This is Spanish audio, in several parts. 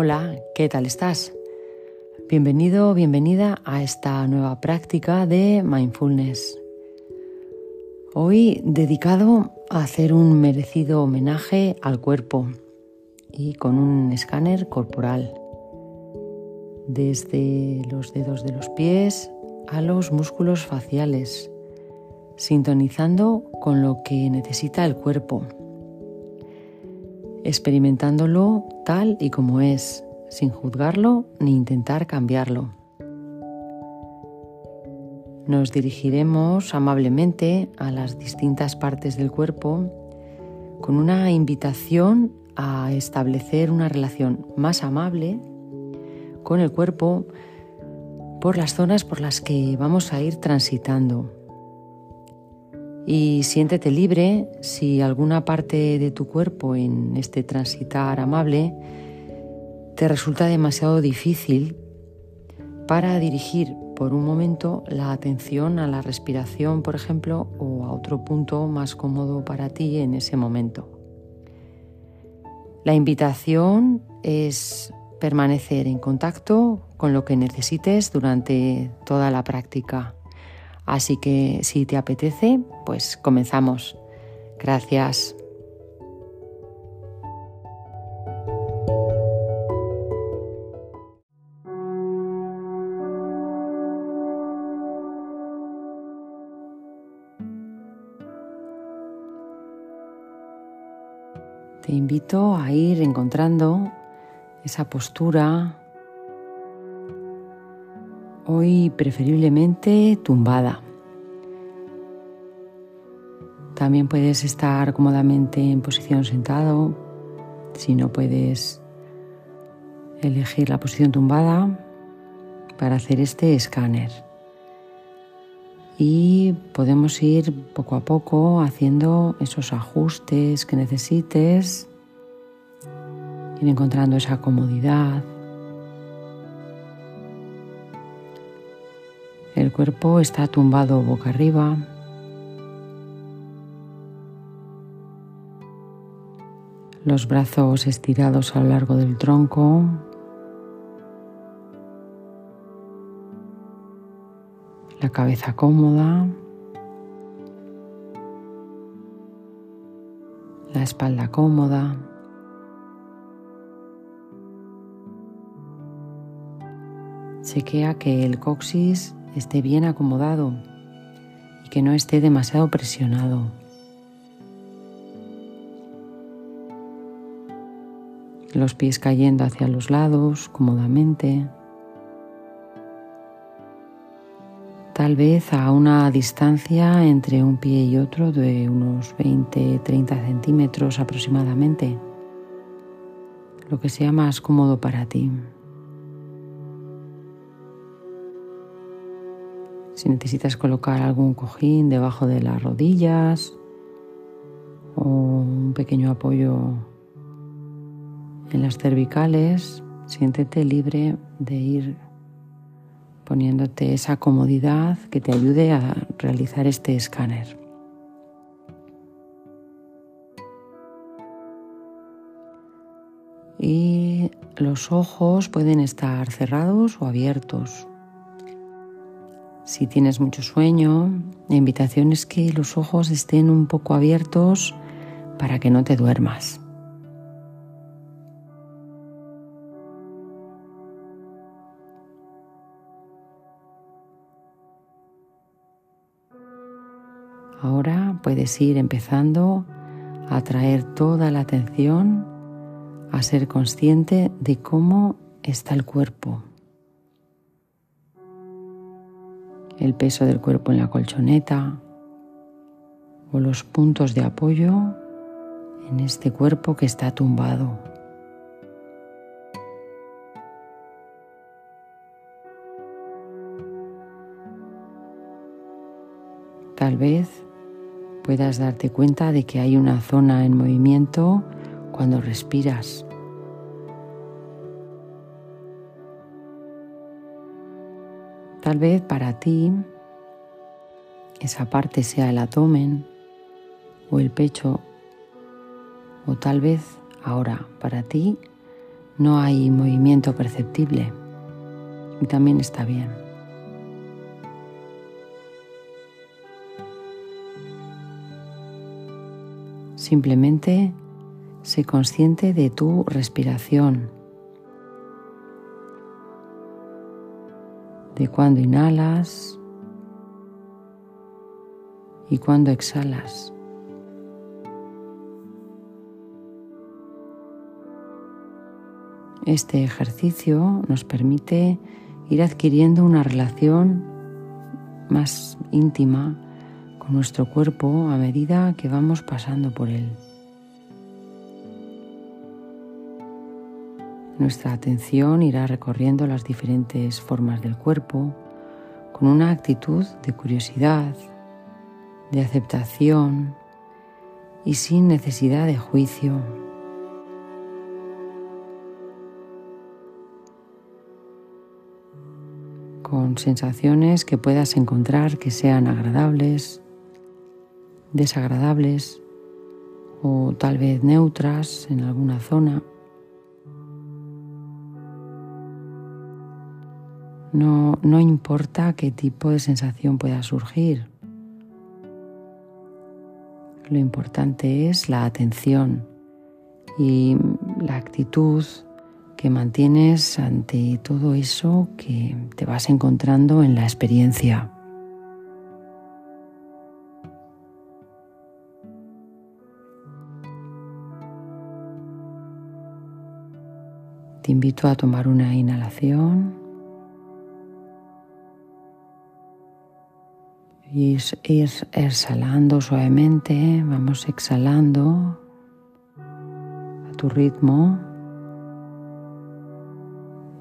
Hola, ¿qué tal estás? Bienvenido, bienvenida a esta nueva práctica de mindfulness. Hoy dedicado a hacer un merecido homenaje al cuerpo y con un escáner corporal, desde los dedos de los pies a los músculos faciales, sintonizando con lo que necesita el cuerpo experimentándolo tal y como es, sin juzgarlo ni intentar cambiarlo. Nos dirigiremos amablemente a las distintas partes del cuerpo con una invitación a establecer una relación más amable con el cuerpo por las zonas por las que vamos a ir transitando y siéntete libre si alguna parte de tu cuerpo en este transitar amable te resulta demasiado difícil para dirigir por un momento la atención a la respiración, por ejemplo, o a otro punto más cómodo para ti en ese momento. La invitación es permanecer en contacto con lo que necesites durante toda la práctica. Así que si te apetece, pues comenzamos. Gracias. Te invito a ir encontrando esa postura hoy preferiblemente tumbada. También puedes estar cómodamente en posición sentado. Si no puedes elegir la posición tumbada para hacer este escáner. Y podemos ir poco a poco haciendo esos ajustes que necesites, ir encontrando esa comodidad. El cuerpo está tumbado boca arriba. Los brazos estirados a lo largo del tronco. La cabeza cómoda. La espalda cómoda. Chequea que el coxis esté bien acomodado y que no esté demasiado presionado. Los pies cayendo hacia los lados cómodamente. Tal vez a una distancia entre un pie y otro de unos 20-30 centímetros aproximadamente. Lo que sea más cómodo para ti. Si necesitas colocar algún cojín debajo de las rodillas o un pequeño apoyo en las cervicales, siéntete libre de ir poniéndote esa comodidad que te ayude a realizar este escáner. Y los ojos pueden estar cerrados o abiertos. Si tienes mucho sueño, la invitación es que los ojos estén un poco abiertos para que no te duermas. Ahora puedes ir empezando a traer toda la atención a ser consciente de cómo está el cuerpo. El peso del cuerpo en la colchoneta o los puntos de apoyo en este cuerpo que está tumbado. Tal vez puedas darte cuenta de que hay una zona en movimiento cuando respiras. Tal vez para ti esa parte sea el abdomen o el pecho o tal vez ahora para ti no hay movimiento perceptible y también está bien. Simplemente sé consciente de tu respiración, de cuando inhalas y cuando exhalas. Este ejercicio nos permite ir adquiriendo una relación más íntima con nuestro cuerpo a medida que vamos pasando por él. Nuestra atención irá recorriendo las diferentes formas del cuerpo con una actitud de curiosidad, de aceptación y sin necesidad de juicio. con sensaciones que puedas encontrar que sean agradables, desagradables o tal vez neutras en alguna zona. No, no importa qué tipo de sensación pueda surgir. Lo importante es la atención y la actitud que mantienes ante todo eso que te vas encontrando en la experiencia. Te invito a tomar una inhalación y ir exhalando suavemente, vamos exhalando a tu ritmo.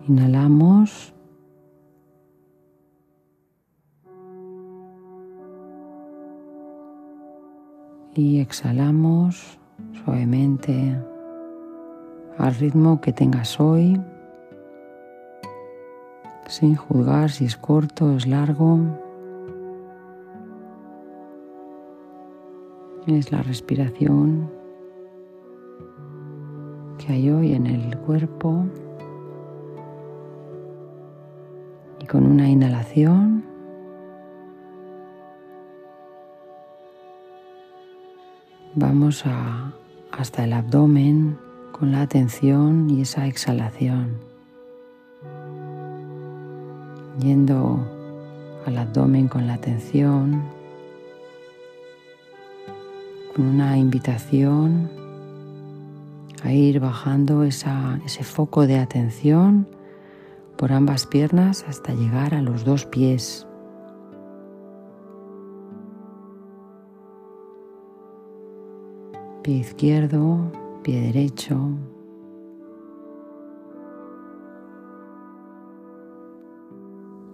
Inhalamos. Y exhalamos suavemente al ritmo que tengas hoy, sin juzgar si es corto o es largo. Es la respiración que hay hoy en el cuerpo. con una inhalación vamos a, hasta el abdomen con la atención y esa exhalación. Yendo al abdomen con la atención, una invitación a ir bajando ese foco de atención por ambas piernas hasta llegar a los dos pies. Pie izquierdo, pie derecho.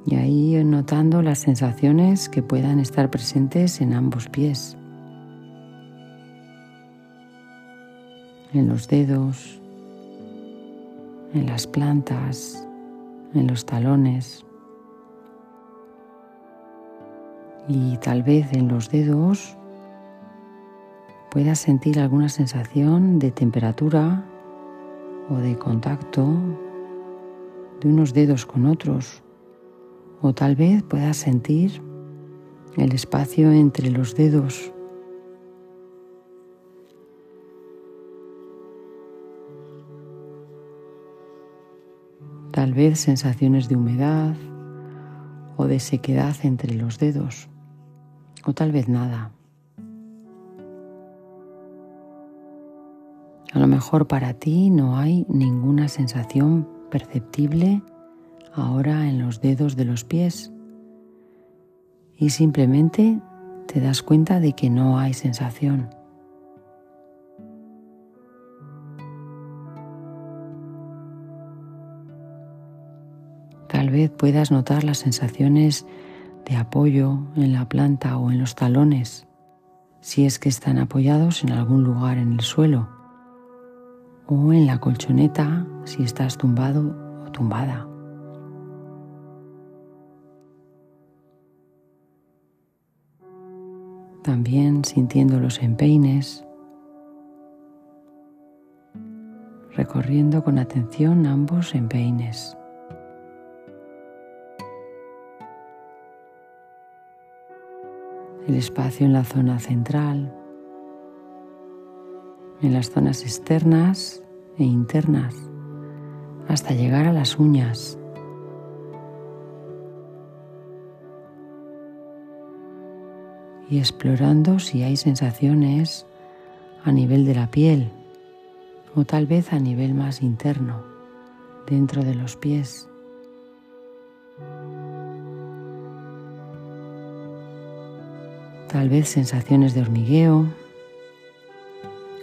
Y ahí notando las sensaciones que puedan estar presentes en ambos pies. En los dedos, en las plantas, en los talones. Y tal vez en los dedos puedas sentir alguna sensación de temperatura o de contacto de unos dedos con otros. O tal vez puedas sentir el espacio entre los dedos tal vez sensaciones de humedad o de sequedad entre los dedos, o tal vez nada. A lo mejor para ti no hay ninguna sensación perceptible ahora en los dedos de los pies y simplemente te das cuenta de que no hay sensación. Puedas notar las sensaciones de apoyo en la planta o en los talones, si es que están apoyados en algún lugar en el suelo, o en la colchoneta si estás tumbado o tumbada. También sintiendo los empeines, recorriendo con atención ambos empeines. El espacio en la zona central, en las zonas externas e internas, hasta llegar a las uñas. y explorando si hay sensaciones a nivel de la piel o tal vez a nivel más interno, dentro de los pies. Tal vez sensaciones de hormigueo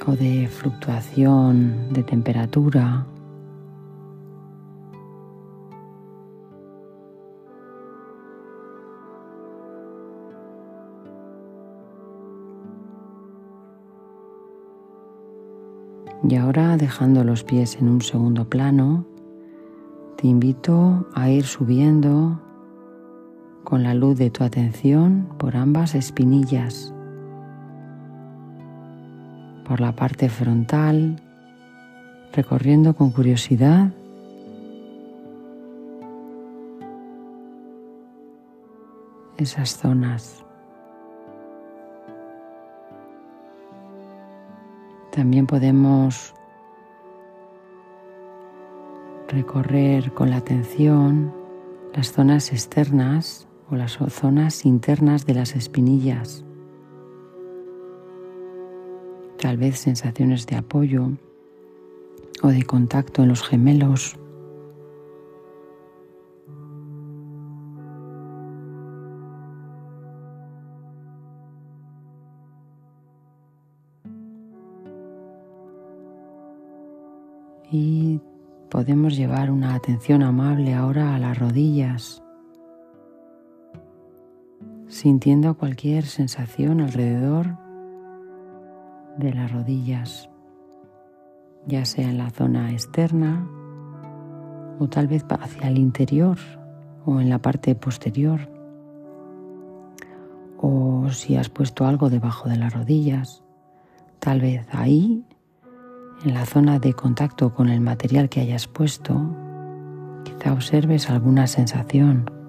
o de fluctuación de temperatura. Y ahora dejando los pies en un segundo plano, te invito a ir subiendo con la luz de tu atención por ambas espinillas, por la parte frontal, recorriendo con curiosidad. Esas zonas. También podemos recorrer con la atención las zonas externas o las zonas internas de las espinillas. Tal vez sensaciones de apoyo o de contacto en los gemelos Y podemos llevar una atención amable ahora a las rodillas, sintiendo cualquier sensación alrededor de las rodillas, ya sea en la zona externa o tal vez hacia el interior o en la parte posterior, o si has puesto algo debajo de las rodillas, tal vez ahí en la zona de contacto con el material que hayas puesto, quizá observes alguna sensación.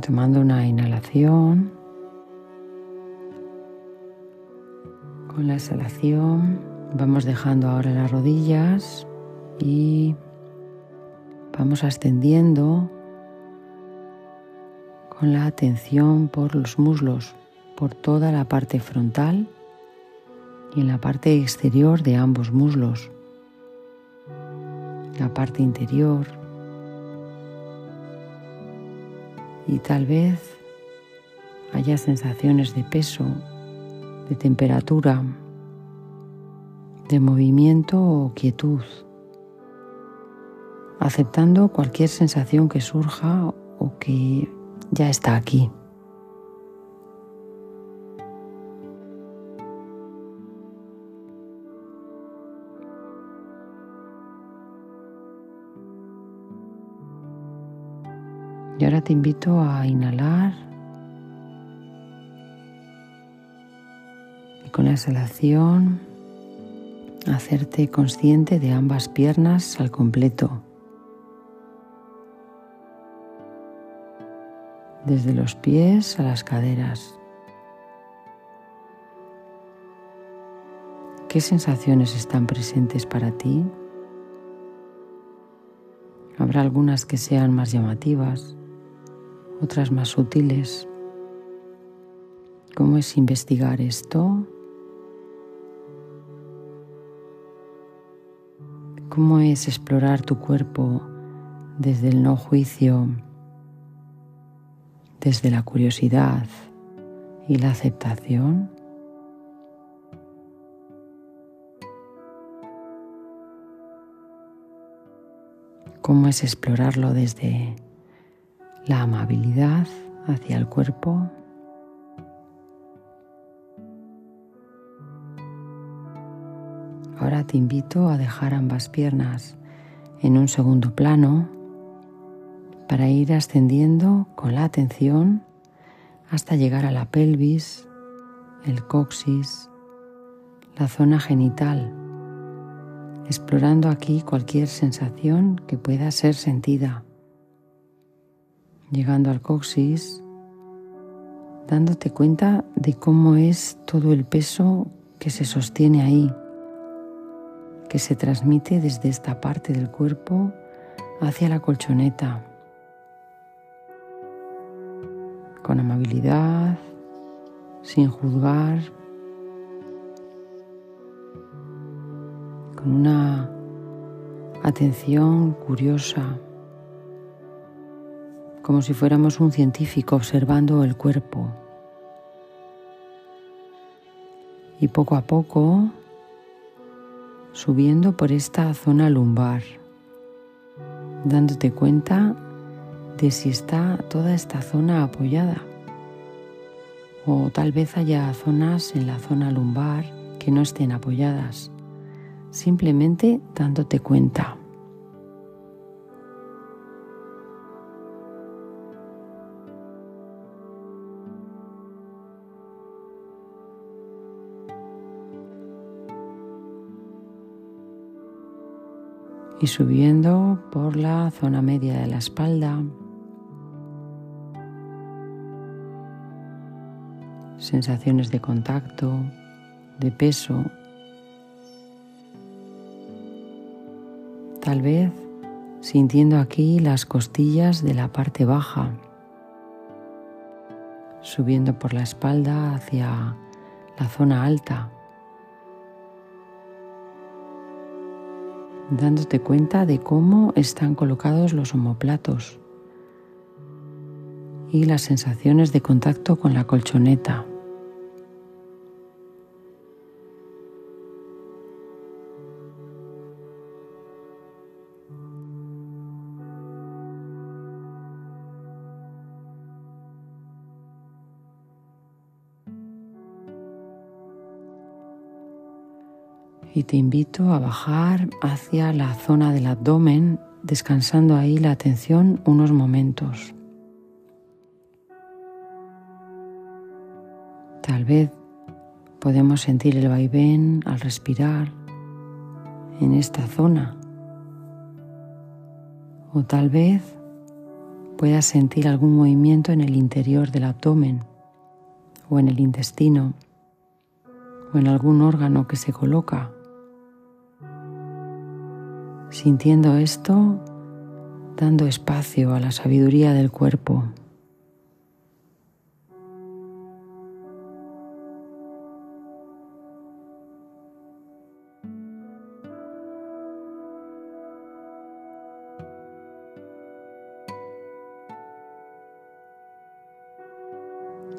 Tomando una inhalación. Con la exhalación vamos dejando ahora las rodillas y vamos ascendiendo con la atención por los muslos, por toda la parte frontal y en la parte exterior de ambos muslos, la parte interior y tal vez haya sensaciones de peso, de temperatura, de movimiento o quietud, aceptando cualquier sensación que surja o que ya está aquí. Te invito a inhalar y con la exhalación hacerte consciente de ambas piernas al completo. Desde los pies a las caderas. ¿Qué sensaciones están presentes para ti? Habrá algunas que sean más llamativas, otras más sutiles. ¿Cómo es investigar esto? ¿Cómo es explorar tu cuerpo desde el no juicio, desde la curiosidad y la aceptación? ¿Cómo es explorarlo desde la amabilidad hacia el cuerpo. Ahora te invito a dejar ambas piernas en un segundo plano para ir ascendiendo con la atención hasta llegar a la pelvis, el coxis, la zona genital, explorando aquí cualquier sensación que pueda ser sentida. Llegando al coxis, dándote cuenta de cómo es todo el peso que se sostiene ahí, que se transmite desde esta parte del cuerpo hacia la colchoneta. Con amabilidad, sin juzgar, con una atención curiosa, como si fuéramos un científico observando el cuerpo. Y poco a poco subiendo por esta zona lumbar, dándote cuenta de si está toda esta zona apoyada. O tal vez haya zonas en la zona lumbar que no estén apoyadas, simplemente dándote cuenta. Y subiendo por la zona media de la espalda, sensaciones de contacto, de peso. Tal vez sintiendo aquí las costillas de la parte baja, subiendo por la espalda hacia la zona alta, dándote cuenta de cómo están colocados los omoplatos y las sensaciones de contacto con la colchoneta. Te invito a bajar hacia la zona del abdomen, descansando ahí la atención unos momentos. Tal vez podemos sentir el vaivén al respirar en esta zona. O tal vez puedas sentir algún movimiento en el interior del abdomen o en el intestino o en algún órgano que se coloca sintiendo esto, dando espacio a la sabiduría del cuerpo.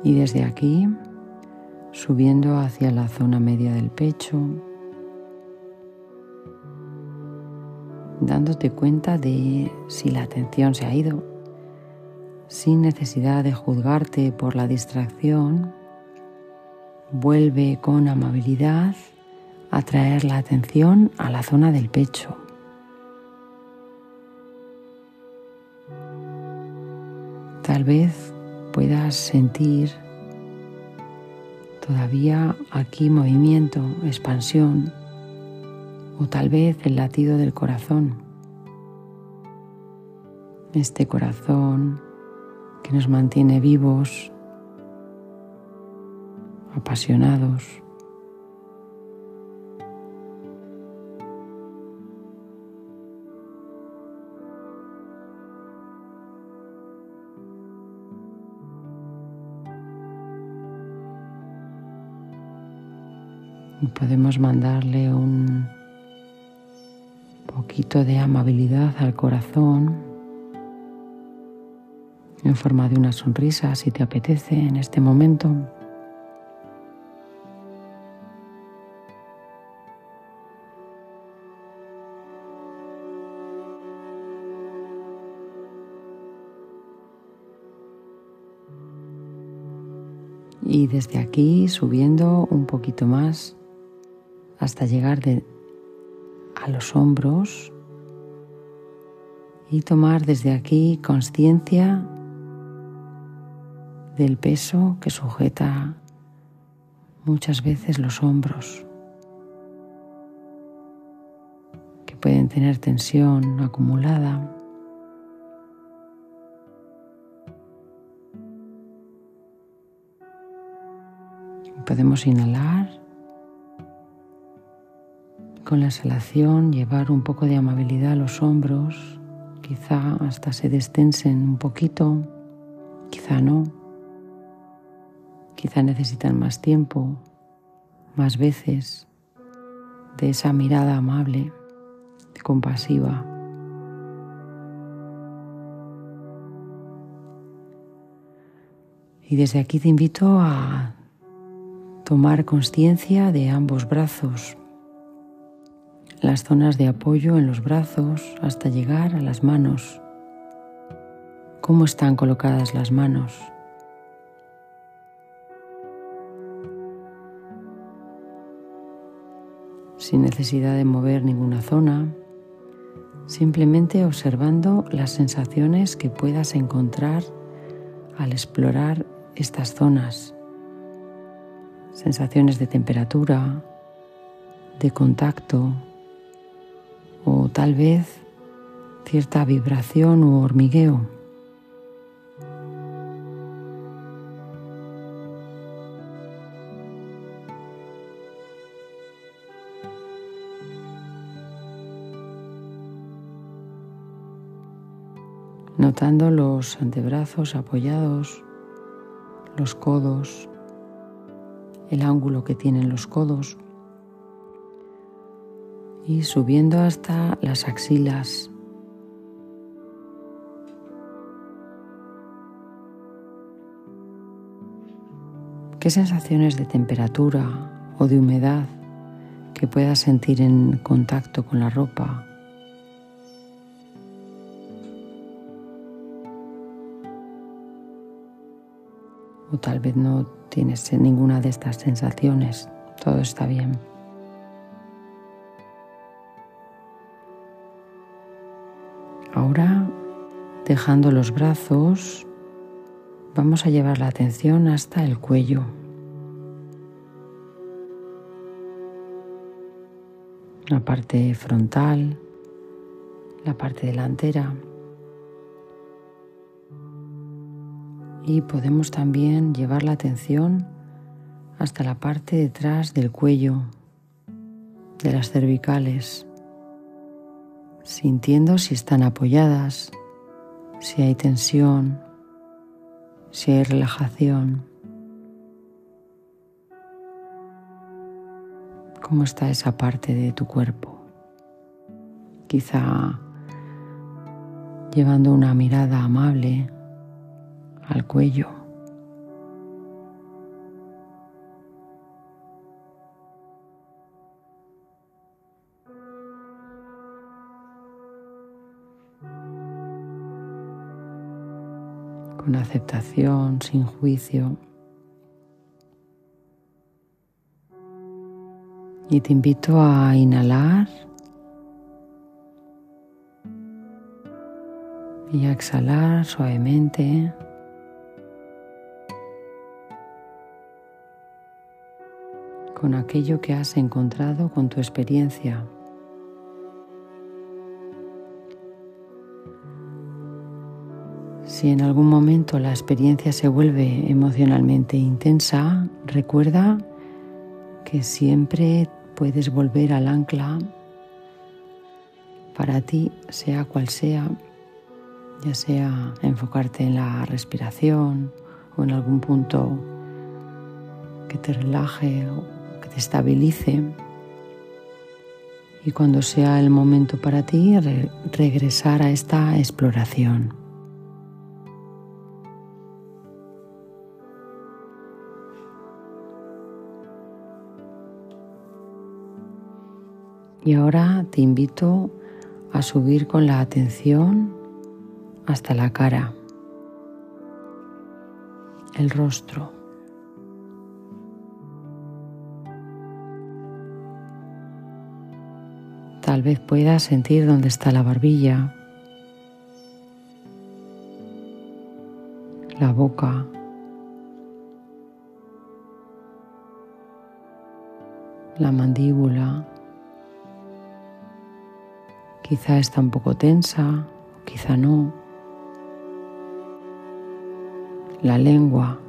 Y desde aquí, subiendo hacia la zona media del pecho, dándote cuenta de si la atención se ha ido, sin necesidad de juzgarte por la distracción, vuelve con amabilidad a traer la atención a la zona del pecho. Tal vez puedas sentir todavía aquí movimiento, expansión o tal vez el latido del corazón. Este corazón que nos mantiene vivos, apasionados. Podemos mandarle un poquito de amabilidad al corazón en forma de una sonrisa si te apetece en este momento. Y desde aquí subiendo un poquito más hasta llegar de a los hombros y tomar desde aquí conciencia del peso que sujeta muchas veces los hombros, que pueden tener tensión acumulada. Podemos inhalar. Con la exhalación llevar un poco de amabilidad a los hombros, quizá hasta se destensen un poquito, quizá no. Quizá necesitan más tiempo, más veces, de esa mirada amable, compasiva. Y desde aquí te invito a tomar conciencia de ambos brazos, las zonas de apoyo en los brazos hasta llegar a las manos. ¿Cómo están colocadas las manos? sin necesidad de mover ninguna zona, simplemente observando las sensaciones que puedas encontrar al explorar estas zonas. Sensaciones de temperatura, de contacto o tal vez cierta vibración u hormigueo. notando los antebrazos apoyados, los codos, el ángulo que tienen los codos y subiendo hasta las axilas. ¿Qué sensaciones de temperatura o de humedad que puedas sentir en contacto con la ropa o tal vez no tienes ninguna de estas sensaciones, todo está bien. Ahora, dejando los brazos, vamos a llevar la atención hasta el cuello. La parte frontal, la parte delantera. y podemos también llevar la atención hasta la parte detrás del cuello, de las cervicales, sintiendo si están apoyadas, si hay tensión, si hay relajación. ¿Cómo está esa parte de tu cuerpo? Quizá llevando una mirada amable al cuello. Sin juicio. Y te invito a inhalar y a exhalar suavemente. con aquello que has encontrado con tu experiencia. Si en algún momento la experiencia se vuelve emocionalmente intensa, recuerda que siempre puedes volver al ancla para ti, sea cual sea, ya sea enfocarte en la respiración o en algún punto que te relaje estabilice y cuando sea el momento para ti regresar a esta exploración. Y ahora te invito a subir con la atención hasta la cara, el rostro. Tal vez puedas sentir dónde está la barbilla, la boca, la mandíbula. Quizá está un poco tensa, quizá no. La lengua.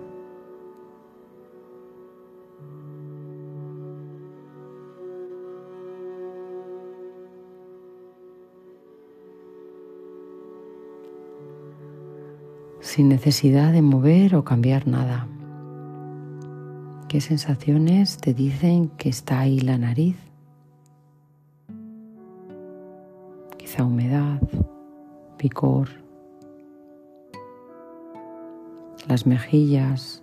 sin necesidad de mover o cambiar nada. ¿Qué sensaciones te dicen que está ahí la nariz? Humedad, picor, las mejillas.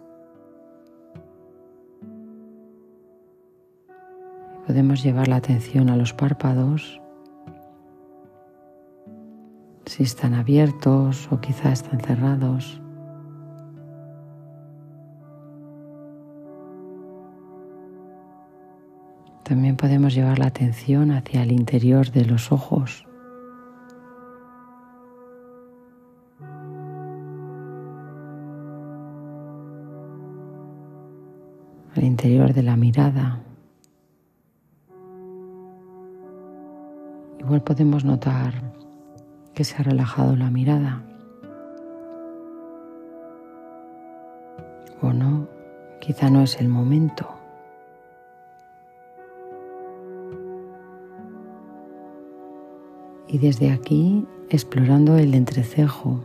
Podemos llevar la atención a los párpados si están abiertos o quizá están cerrados. También podemos llevar la atención hacia el interior de los ojos. Interior de la mirada. Igual podemos notar que se ha relajado la mirada. O no, quizá no es el momento. Y desde aquí, explorando el entrecejo,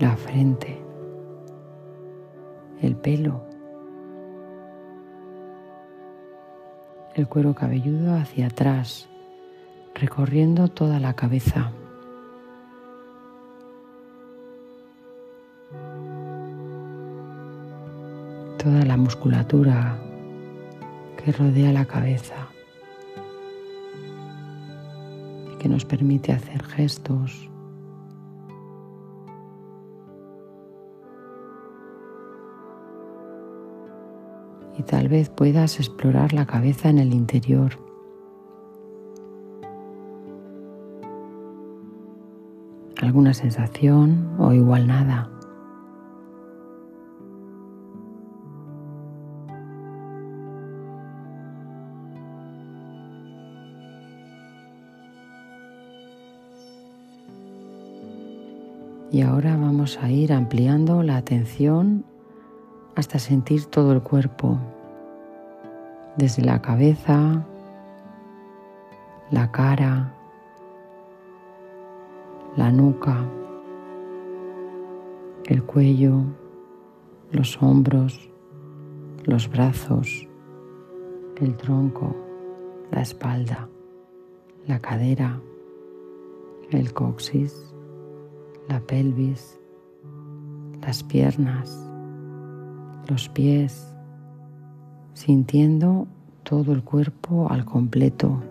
la frente, el pelo, el cuero cabelludo hacia atrás, recorriendo toda la cabeza. Toda la musculatura que rodea la cabeza y que nos permite hacer gestos. Y tal vez puedas explorar la cabeza en el interior. Alguna sensación o igual nada. Y ahora vamos a ir ampliando la atención hasta sentir todo el cuerpo, desde la cabeza, la cara, la nuca, el cuello, los hombros, los brazos, el tronco, la espalda, la cadera, el coxis, la pelvis, las piernas, los pies, sintiendo todo el cuerpo al completo.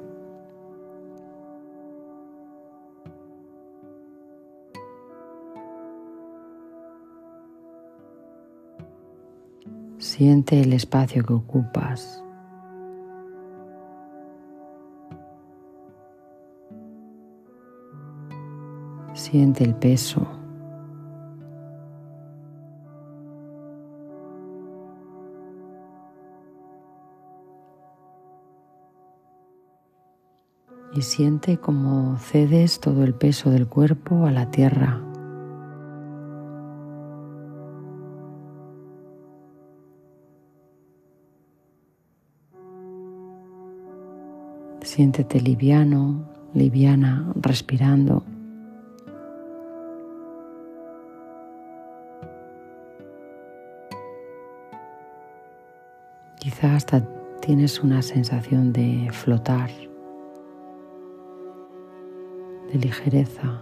Siente el espacio que ocupas. Siente el peso. Y siente como cedes todo el peso del cuerpo a la tierra. Siéntete liviano, liviana, respirando. Quizá hasta tienes una sensación de flotar de ligereza,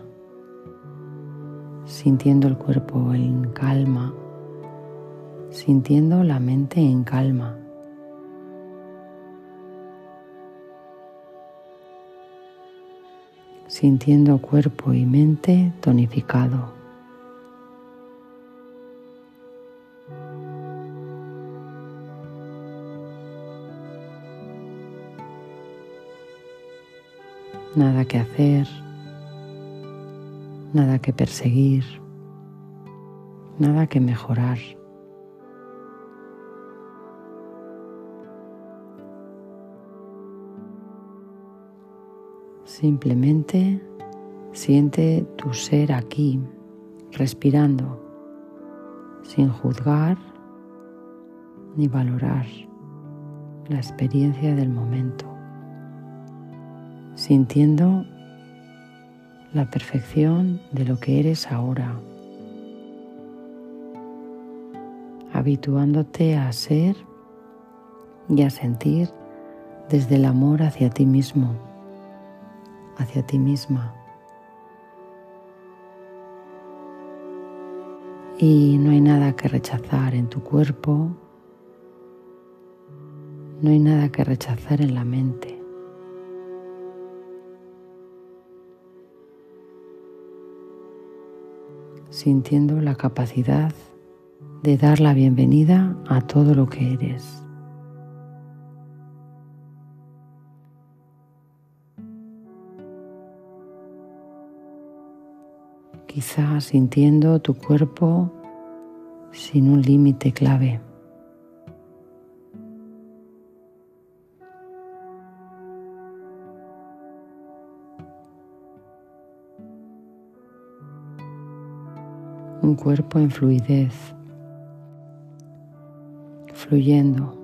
sintiendo el cuerpo en calma, sintiendo la mente en calma. sintiendo cuerpo y mente tonificado. Nada que hacer, nada que perseguir, nada que mejorar. Simplemente siente tu ser aquí, respirando, sin juzgar ni valorar la experiencia del momento, sintiendo la perfección de lo que eres ahora, habituándote a ser y a sentir desde el amor hacia ti mismo hacia ti misma. Y no hay nada que rechazar en tu cuerpo, no hay nada que rechazar en la mente. Sintiendo la capacidad de dar la bienvenida a todo lo que eres. quizá sintiendo tu cuerpo sin un límite clave. Un cuerpo en fluidez, fluyendo.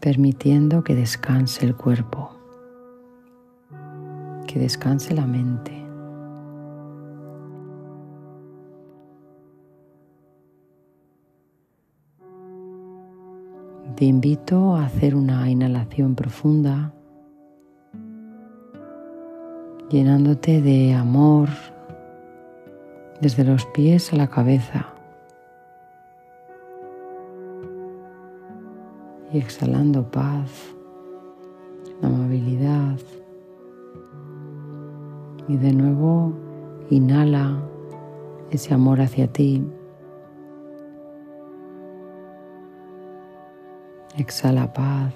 permitiendo que descanse el cuerpo que descanse la mente. Te invito a hacer una inhalación profunda, llenándote de amor desde los pies a la cabeza. Y exhalando paz, amabilidad, y de nuevo inhala ese amor hacia ti. Exhala paz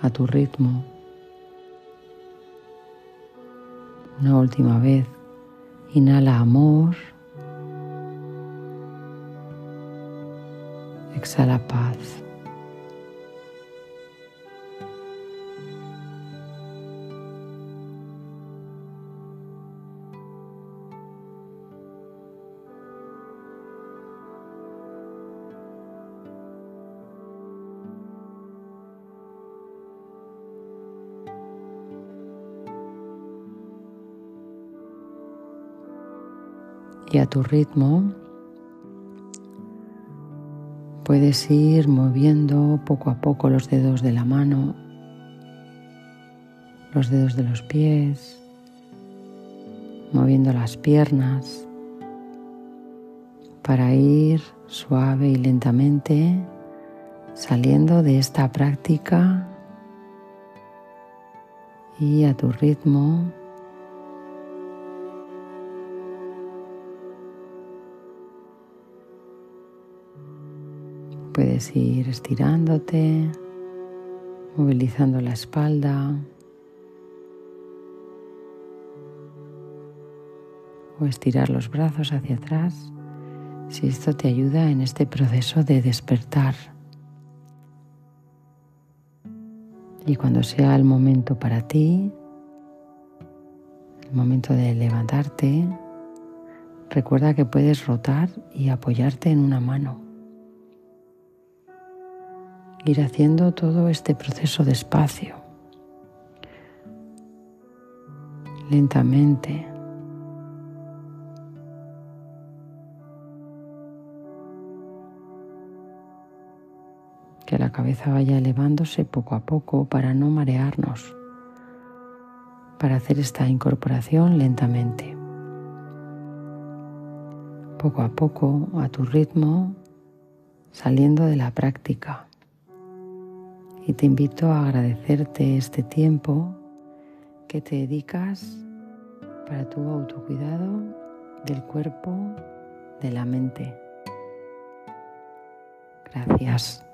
a tu ritmo. Una última vez. Inhala amor. Exhala paz. Y a tu ritmo puedes ir moviendo poco a poco los dedos de la mano, los dedos de los pies, moviendo las piernas para ir suave y lentamente saliendo de esta práctica y a tu ritmo Puedes ir estirándote, movilizando la espalda o estirar los brazos hacia atrás si esto te ayuda en este proceso de despertar. Y cuando sea el momento para ti, el momento de levantarte, recuerda que puedes rotar y apoyarte en una mano ir haciendo todo este proceso despacio, lentamente. Que la cabeza vaya elevándose poco a poco para no marearnos, para hacer esta incorporación lentamente. Poco a poco, a tu ritmo, saliendo de la práctica y te invito a agradecerte este tiempo que te dedicas para tu autocuidado del cuerpo, de la mente. Gracias.